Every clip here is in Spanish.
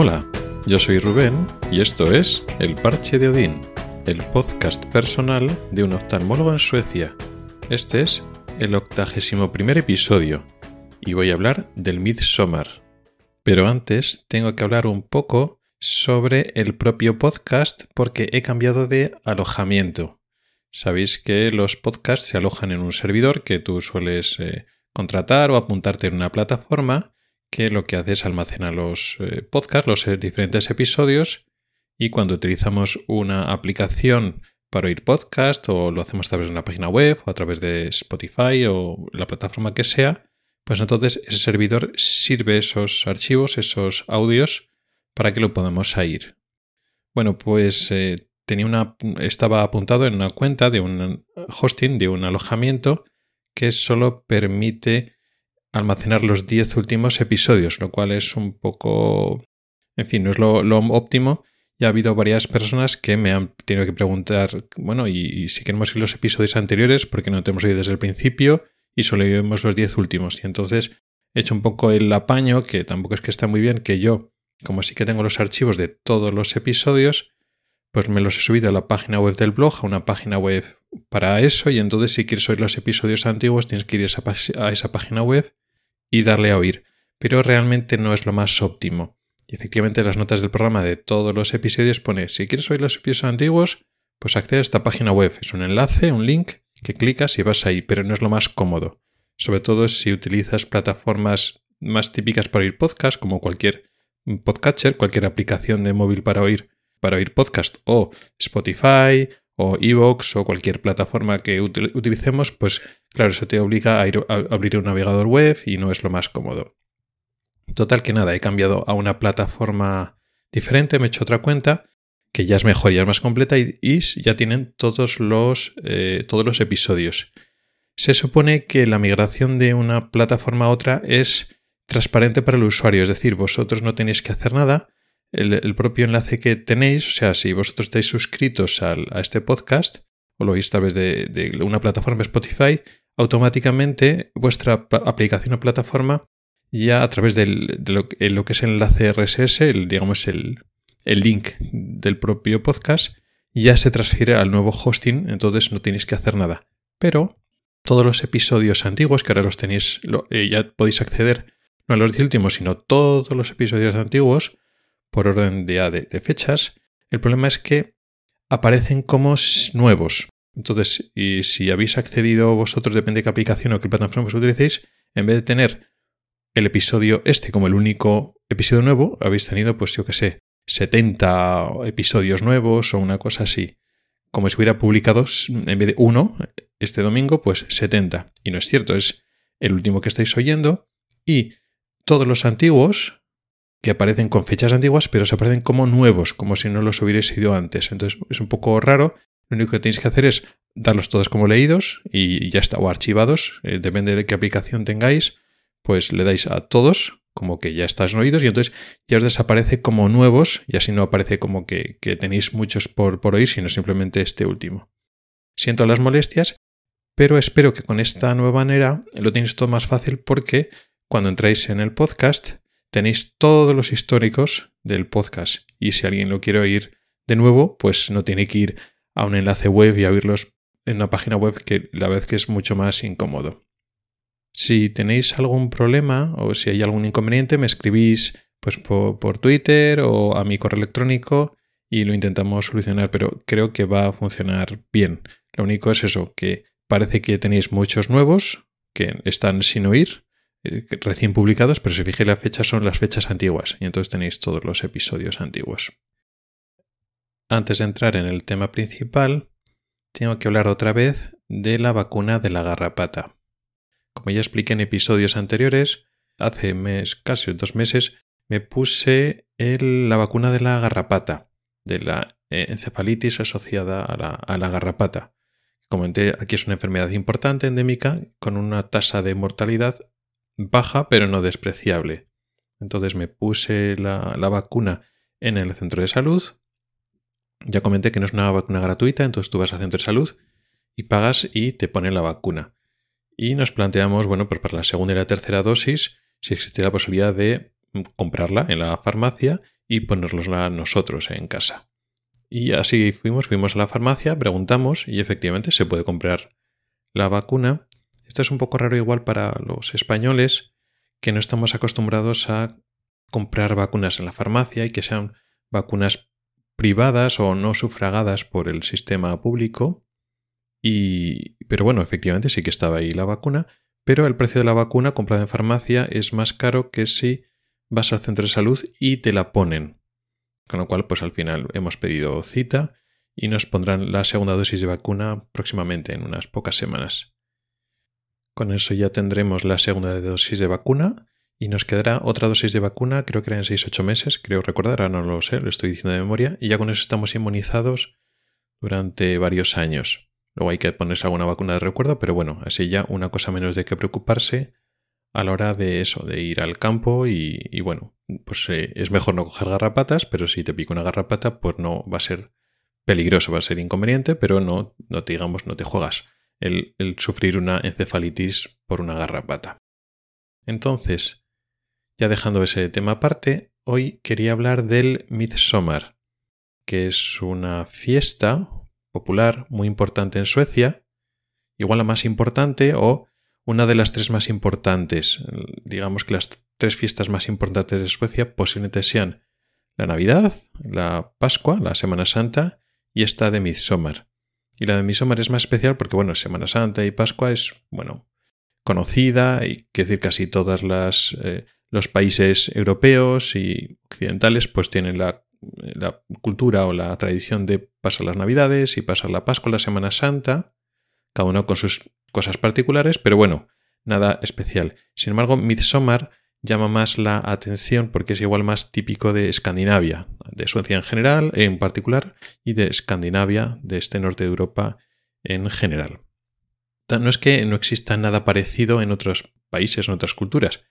Hola, yo soy Rubén y esto es El Parche de Odín, el podcast personal de un oftalmólogo en Suecia. Este es el octagésimo primer episodio y voy a hablar del Midsommar. Pero antes tengo que hablar un poco sobre el propio podcast porque he cambiado de alojamiento. Sabéis que los podcasts se alojan en un servidor que tú sueles eh, contratar o apuntarte en una plataforma que lo que hace es almacenar los eh, podcasts, los eh, diferentes episodios, y cuando utilizamos una aplicación para oír podcast o lo hacemos a través de una página web o a través de Spotify o la plataforma que sea, pues entonces ese servidor sirve esos archivos, esos audios, para que lo podamos oír. Bueno, pues eh, tenía una, estaba apuntado en una cuenta de un hosting, de un alojamiento, que solo permite almacenar los 10 últimos episodios, lo cual es un poco, en fin, no es lo, óptimo. Ya ha habido varias personas que me han tenido que preguntar, bueno, y, si queremos ir los episodios anteriores, porque no tenemos oído desde el principio y solo vemos los 10 últimos. Y entonces he hecho un poco el apaño, que tampoco es que está muy bien, que yo, como sí que tengo los archivos de todos los episodios, pues me los he subido a la página web del blog, a una página web para eso, y entonces si quieres oír los episodios antiguos tienes que ir a esa página web y darle a oír, pero realmente no es lo más óptimo. Y efectivamente las notas del programa de todos los episodios pone, si quieres oír los episodios antiguos, pues accede a esta página web. Es un enlace, un link, que clicas y vas ahí, pero no es lo más cómodo. Sobre todo si utilizas plataformas más típicas para oír podcast, como cualquier podcatcher, cualquier aplicación de móvil para oír, para oír podcast, o Spotify, o Evox o cualquier plataforma que utilicemos, pues claro, eso te obliga a, ir a abrir un navegador web y no es lo más cómodo. Total que nada, he cambiado a una plataforma diferente, me he hecho otra cuenta que ya es mejor, ya es más completa y, ya tienen todos los, eh, todos los episodios. Se supone que la migración de una plataforma a otra es transparente para el usuario, es decir, vosotros no tenéis que hacer nada, el, propio enlace que tenéis, o sea, si vosotros estáis suscritos a este podcast o lo oís a través de, una plataforma Spotify, automáticamente vuestra aplicación o plataforma ya a través de lo, que es el enlace RSS, el, digamos el, el link del propio podcast, ya se transfiere al nuevo hosting, entonces no tenéis que hacer nada. Pero todos los episodios antiguos, que ahora los tenéis, eh, ya podéis acceder, no a los últimos, sino todos los episodios antiguos, por orden de, de, fechas, el problema es que aparecen como nuevos. Entonces, y si habéis accedido vosotros, depende de qué aplicación o qué plataforma utilicéis, en vez de tener el episodio este como el único episodio nuevo, habéis tenido, pues yo que sé, 70 episodios nuevos o una cosa así. Como si hubiera publicado en vez de uno este domingo, pues 70. Y no es cierto, es el último que estáis oyendo y todos los antiguos que aparecen con fechas antiguas, pero se aparecen como nuevos, como si no los hubierais ido antes. Entonces es un poco raro. Lo único que tenéis que hacer es darlos todos como leídos y ya está, o archivados, eh, depende de qué aplicación tengáis, pues le dais a todos como que ya estás oídos y entonces ya os desaparece como nuevos y así no aparece como que, que tenéis muchos por, por oír, sino simplemente este último. Siento las molestias, pero espero que con esta nueva manera lo tenéis todo más fácil porque cuando entráis en el podcast tenéis todos los históricos del podcast. Y si alguien lo quiere oír de nuevo, pues no tiene que ir a un enlace web y a oírlos en una página web que la vez que es mucho más incómodo. Si tenéis algún problema o si hay algún inconveniente, me escribís pues por, por Twitter o a mi correo electrónico y lo intentamos solucionar, pero creo que va a funcionar bien. Lo único es eso, que parece que tenéis muchos nuevos que están sin oír eh, recién publicados, pero si fijáis la fecha son las fechas antiguas y entonces tenéis todos los episodios antiguos. Antes de entrar en el tema principal, tengo que hablar otra vez de la vacuna de la garrapata. Como ya expliqué en episodios anteriores, hace mes, casi dos meses me puse la vacuna de la garrapata, de la eh, encefalitis asociada a la, a la garrapata. Comenté, aquí es una enfermedad importante, endémica, con una tasa de mortalidad baja pero no despreciable. Entonces me puse la, vacuna en el centro de salud. Ya comenté que no es una vacuna gratuita, entonces tú vas al centro de salud y pagas y te ponen la vacuna. Y nos planteamos, bueno, pues para la segunda y la tercera dosis, si existe la posibilidad de comprarla en la farmacia y ponerlosla nosotros en casa. Y así fuimos, fuimos a la farmacia, preguntamos y efectivamente se puede comprar la vacuna. Esto es un poco raro igual para los españoles que no estamos acostumbrados a comprar vacunas en la farmacia y que sean vacunas privadas o no sufragadas por el sistema público. Y, pero bueno, efectivamente sí que estaba ahí la vacuna, pero el precio de la vacuna comprada en farmacia es más caro que si vas al centro de salud y te la ponen. Con lo cual, pues al final hemos pedido cita y nos pondrán la segunda dosis de vacuna próximamente en unas pocas semanas. Con eso ya tendremos la segunda dosis de vacuna y nos quedará otra dosis de vacuna, creo que era en 6-8 meses, creo recordar, ahora no lo sé, lo estoy diciendo de memoria, y ya con eso estamos inmunizados durante varios años. Luego hay que ponerse alguna vacuna de recuerdo, pero bueno, así ya una cosa menos de qué preocuparse a la hora de eso, de ir al campo y, bueno, pues eh, es mejor no coger garrapatas, pero si te pica una garrapata, pues no va a ser peligroso, va a ser inconveniente, pero no, no te digamos, no te juegas el, sufrir una encefalitis por una garrapata. Entonces, ya dejando ese tema aparte, hoy quería hablar del Midsommar, que es una fiesta popular muy importante en Suecia, igual la más importante o una de las tres más importantes. Digamos que las tres fiestas más importantes de Suecia posiblemente sean la Navidad, la Pascua, la Semana Santa y esta de Midsommar. Y la de Midsommar es más especial porque, bueno, Semana Santa y Pascua es, bueno, conocida y que decir casi todas las eh, los países europeos y occidentales pues tienen la, la, cultura o la tradición de pasar las Navidades y pasar la Pascua, la Semana Santa, cada uno con sus cosas particulares, pero bueno, nada especial. Sin embargo, Midsommar llama más la atención porque es igual más típico de Escandinavia, de Suecia en general, en particular, y de Escandinavia, de este norte de Europa en general. No es que no exista nada parecido en otros países, en otras culturas.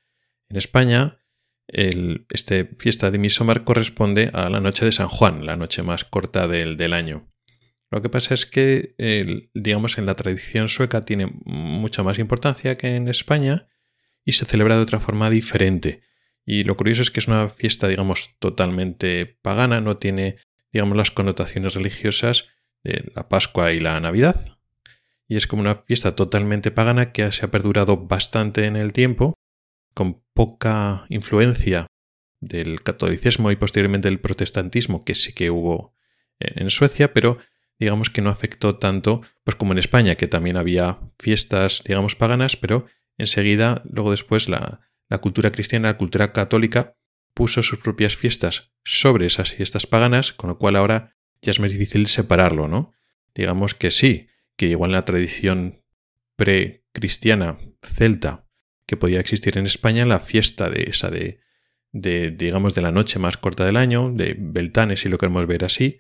En España, el, este fiesta de Midsommar corresponde a la noche de San Juan, la noche más corta del, del año. Lo que pasa es que, digamos, en la tradición sueca tiene mucha más importancia que en España y se celebra de otra forma diferente. Y lo curioso es que es una fiesta, digamos, totalmente pagana, no tiene, digamos, las connotaciones religiosas de la Pascua y la Navidad. Y es como una fiesta totalmente pagana que se ha perdurado bastante en el tiempo, con poca influencia del catolicismo y posteriormente del protestantismo, que sí que hubo en Suecia, pero digamos que no afectó tanto, pues como en España, que también había fiestas, digamos, paganas, pero enseguida, luego después, la, cultura cristiana, la cultura católica, puso sus propias fiestas sobre esas fiestas paganas, con lo cual ahora ya es más difícil separarlo, ¿no? Digamos que sí, que igual en la tradición pre-cristiana celta que podía existir en España, la fiesta de esa de, de, digamos, de la noche más corta del año, de Beltanes, si lo queremos ver así,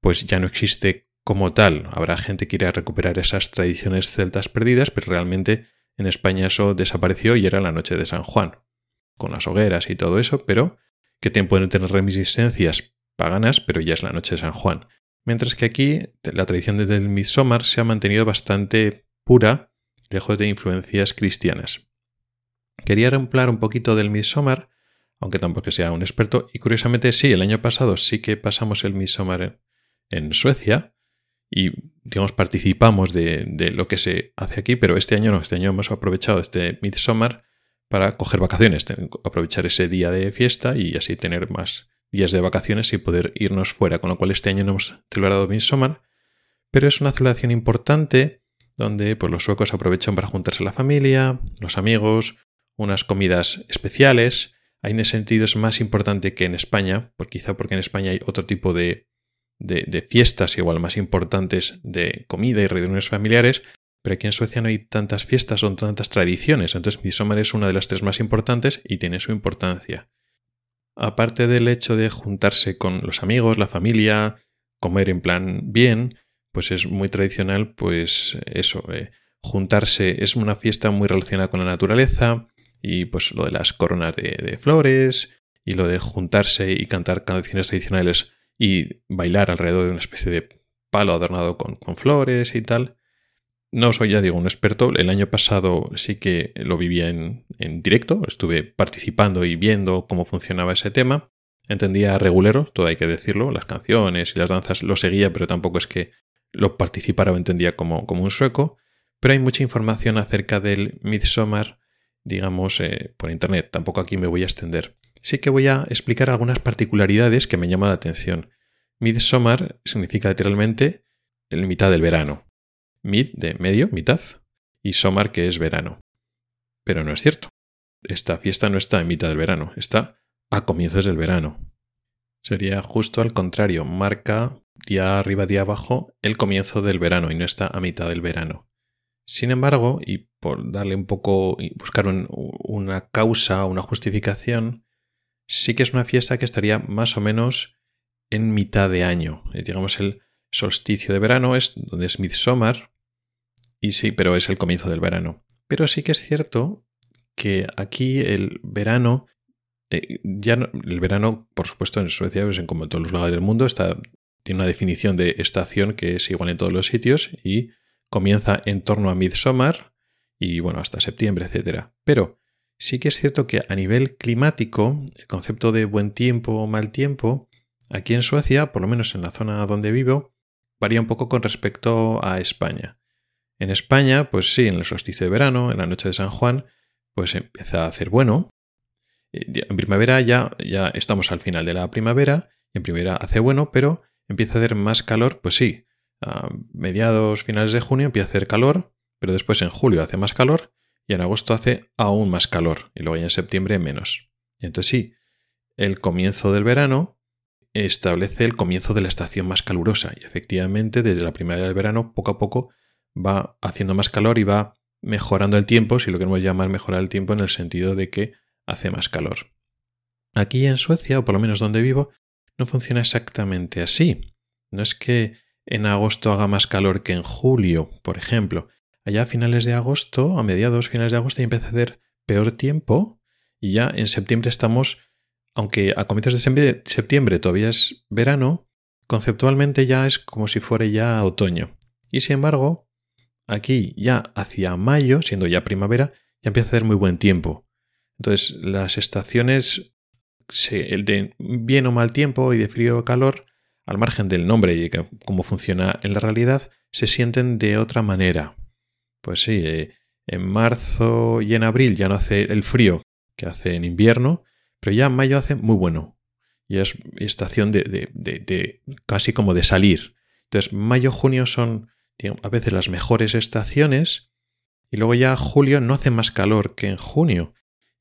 pues ya no existe como tal. Habrá gente que irá a recuperar esas tradiciones celtas perdidas, pero realmente en España eso desapareció y era la noche de San Juan, con las hogueras y todo eso, pero que pueden tener reminiscencias paganas, pero ya es la noche de San Juan. Mientras que aquí la tradición del Midsommar se ha mantenido bastante pura, lejos de influencias cristianas. Quería reemplar un poquito del Midsommar, aunque tampoco sea un experto, y curiosamente sí, el año pasado sí que pasamos el Midsommar en Suecia y, digamos, participamos de, lo que se hace aquí, pero este año no, este año hemos aprovechado este Midsommar para coger vacaciones, aprovechar ese día de fiesta y así tener más días de vacaciones y poder irnos fuera, con lo cual este año no hemos celebrado Midsommar, pero es una celebración importante donde pues, los suecos aprovechan para juntarse la familia, los amigos, unas comidas especiales. Ahí en ese sentido es más importante que en España, quizá porque en España hay otro tipo de, de, fiestas igual más importantes de comida y reuniones familiares, pero aquí en Suecia no hay tantas fiestas, son tantas tradiciones, entonces Midsommar es una de las tres más importantes y tiene su importancia. Aparte del hecho de juntarse con los amigos, la familia, comer en plan bien, pues es muy tradicional, pues eso, eh, juntarse es una fiesta muy relacionada con la naturaleza y pues lo de las coronas de, de flores y lo de juntarse y cantar canciones tradicionales y bailar alrededor de una especie de palo adornado con, flores y tal. No soy, ya digo, un experto. El año pasado sí que lo vivía en, en, directo, estuve participando y viendo cómo funcionaba ese tema. entendía regulero, todo hay que decirlo, las canciones y las danzas lo seguía, pero tampoco es que lo participara o entendía como, como un sueco. Pero hay mucha información acerca del Midsommar, digamos, eh, por internet. Tampoco aquí me voy a extender. Sí que voy a explicar algunas particularidades que me llaman la atención. Midsommar significa literalmente el mitad del verano. Mid de medio, mitad, y Somar que es verano. Pero no es cierto. Esta fiesta no está en mitad del verano, está a comienzos del verano. Sería justo al contrario, marca día arriba, día abajo el comienzo del verano y no está a mitad del verano. Sin embargo, y por darle un poco, buscar una causa, una justificación, sí que es una fiesta que estaría más o menos en mitad de año. Eh, digamos, el solsticio de verano es donde es Midsommar, y sí, pero es el comienzo del verano. Pero sí que es cierto que aquí el verano, eh, ya el verano, por supuesto, en Suecia, pues como en todos los lugares del mundo, está, tiene una definición de estación que es igual en todos los sitios y comienza en torno a Midsommar y bueno, hasta septiembre, etc. Pero sí que es cierto que a nivel climático, el concepto de buen tiempo o mal tiempo, aquí en Suecia, por lo menos en la zona donde vivo, varía un poco con respecto a España. En España, pues sí, en el solsticio de verano, en la noche de San Juan, pues empieza a hacer bueno. Eh, en primavera ya, ya estamos al final de la primavera, en primavera hace bueno, pero empieza a hacer más calor, pues sí, a mediados, finales de junio empieza a hacer calor, pero después en julio hace más calor y en agosto hace aún más calor y luego ya en septiembre menos. entonces sí, el comienzo del verano establece el comienzo de la estación más calurosa y efectivamente desde la primavera del verano poco a poco va haciendo más calor y va mejorando el tiempo, si lo queremos llamar mejorar el tiempo en el sentido de que hace más calor. Aquí en Suecia, o por lo menos donde vivo, no funciona exactamente así. No es que en agosto haga más calor que en julio, por ejemplo. Allá a finales de agosto, a mediados finales de agosto, ya empieza a hacer peor tiempo y ya en septiembre estamos, aunque a comienzos de septiembre todavía es verano, conceptualmente ya es como si fuera ya otoño. Y sin embargo, aquí ya hacia mayo, siendo ya primavera, ya empieza a hacer muy buen tiempo. Entonces, las estaciones, el de bien o mal tiempo y de frío o calor, al margen del nombre y de cómo funciona en la realidad, se sienten de otra manera. Pues sí, eh, en marzo y en abril ya no hace el frío que hace en invierno, pero ya en mayo hace muy bueno. Y es estación de, de, casi como de salir. Entonces, mayo, junio son a veces las mejores estaciones y luego ya julio no hace más calor que en junio.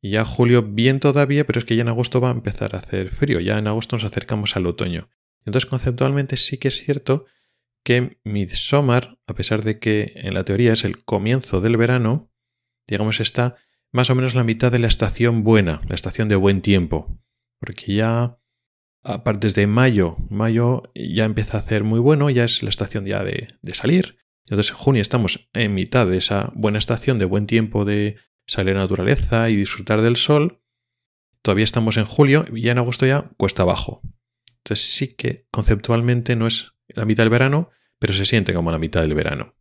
Y ya julio bien todavía, pero es que ya en agosto va a empezar a hacer frío. Ya en agosto nos acercamos al otoño. Entonces conceptualmente sí que es cierto que Midsommar, a pesar de que en la teoría es el comienzo del verano, digamos está más o menos la mitad de la estación buena, la estación de buen tiempo. Porque ya aparte desde mayo, mayo ya empieza a hacer muy bueno, ya es la estación ya de, salir. Entonces en junio estamos en mitad de esa buena estación de buen tiempo de salir a la naturaleza y disfrutar del sol. Todavía estamos en julio y ya en agosto ya cuesta abajo. Entonces sí que conceptualmente no es la mitad del verano, pero se siente como la mitad del verano.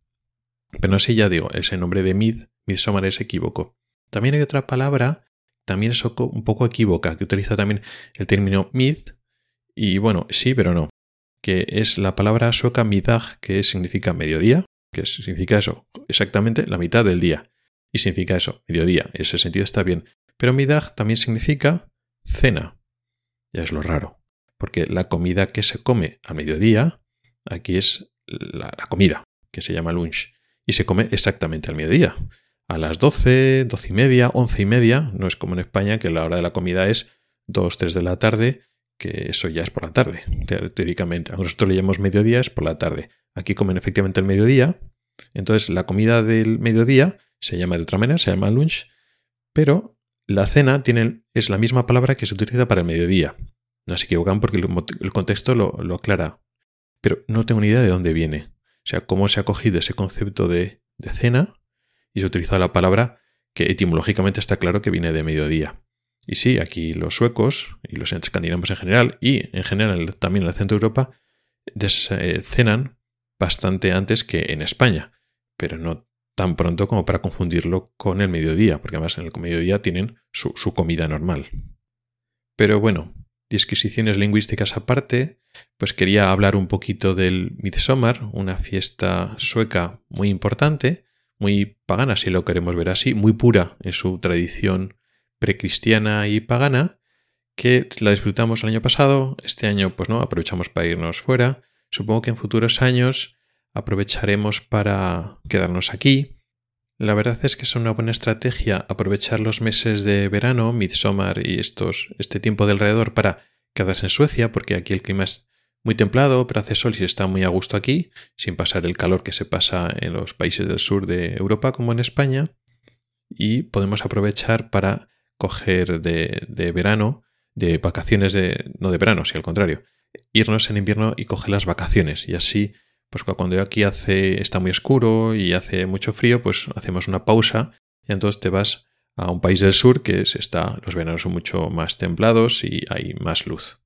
Pero no sé, ya digo, ese nombre de mid, midsummer es equívoco. También hay otra palabra, también es un poco equívoca, que utiliza también el término mid, y bueno, sí, pero no. Que es la palabra sueca midag, que significa mediodía, que significa eso, exactamente la mitad del día. Y significa eso, mediodía. Ese sentido está bien. Pero midag también significa cena. Ya es lo raro. Porque la comida que se come a mediodía, aquí es la, comida, que se llama lunch. Y se come exactamente al mediodía. A las 12, 12 y media, 11 y media, no es como en España, que la hora de la comida es 2, 3 de la tarde que eso ya es por la tarde, teóricamente. A nosotros le llamamos mediodía, es por la tarde. Aquí comen efectivamente el mediodía. Entonces la comida del mediodía se llama de otra manera, se llama lunch, pero la cena tiene, es la misma palabra que se utiliza para el mediodía. No se equivocan porque el, contexto lo, lo, aclara. Pero no tengo ni idea de dónde viene. O sea, cómo se ha cogido ese concepto de, cena y se ha utilizado la palabra que etimológicamente está claro que viene de mediodía. Y sí, aquí los suecos y los escandinavos en general, y en general también en el centro de Europa, eh, cenan bastante antes que en España, pero no tan pronto como para confundirlo con el mediodía, porque además en el mediodía tienen su, comida normal. Pero bueno, disquisiciones lingüísticas aparte, pues quería hablar un poquito del Midsommar, una fiesta sueca muy importante, muy pagana si lo queremos ver así, muy pura en su tradición precristiana y pagana, que la disfrutamos el año pasado, este año pues no, aprovechamos para irnos fuera, supongo que en futuros años aprovecharemos para quedarnos aquí. La verdad es que es una buena estrategia aprovechar los meses de verano, Midsommar y estos, este tiempo de alrededor para quedarse en Suecia, porque aquí el clima es muy templado, pero hace sol y se está muy a gusto aquí, sin pasar el calor que se pasa en los países del sur de Europa como en España. Y podemos aprovechar para coger de, de verano de vacaciones de. no de verano, si al contrario. Irnos en invierno y coger las vacaciones. Y así, pues cuando aquí hace. está muy oscuro y hace mucho frío, pues hacemos una pausa y entonces te vas a un país del sur que está. los veranos son mucho más templados y hay más luz.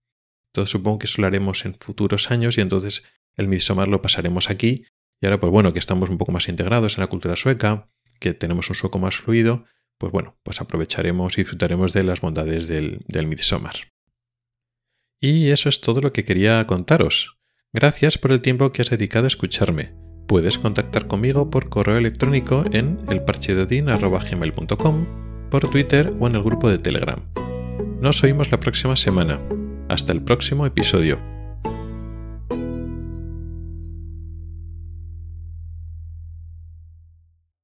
Entonces supongo que eso lo haremos en futuros años y entonces el Midsommar lo pasaremos aquí. Y ahora, pues bueno, que estamos un poco más integrados en la cultura sueca, que tenemos un sueco más fluido, pues bueno, pues aprovecharemos y disfrutaremos de las bondades del, del. Y eso es todo lo que quería contaros. Gracias por el tiempo que has dedicado a escucharme. Puedes contactar conmigo por correo electrónico en elparchedodin.com, por Twitter o en el grupo de Telegram. Nos oímos la próxima semana. Hasta el próximo episodio.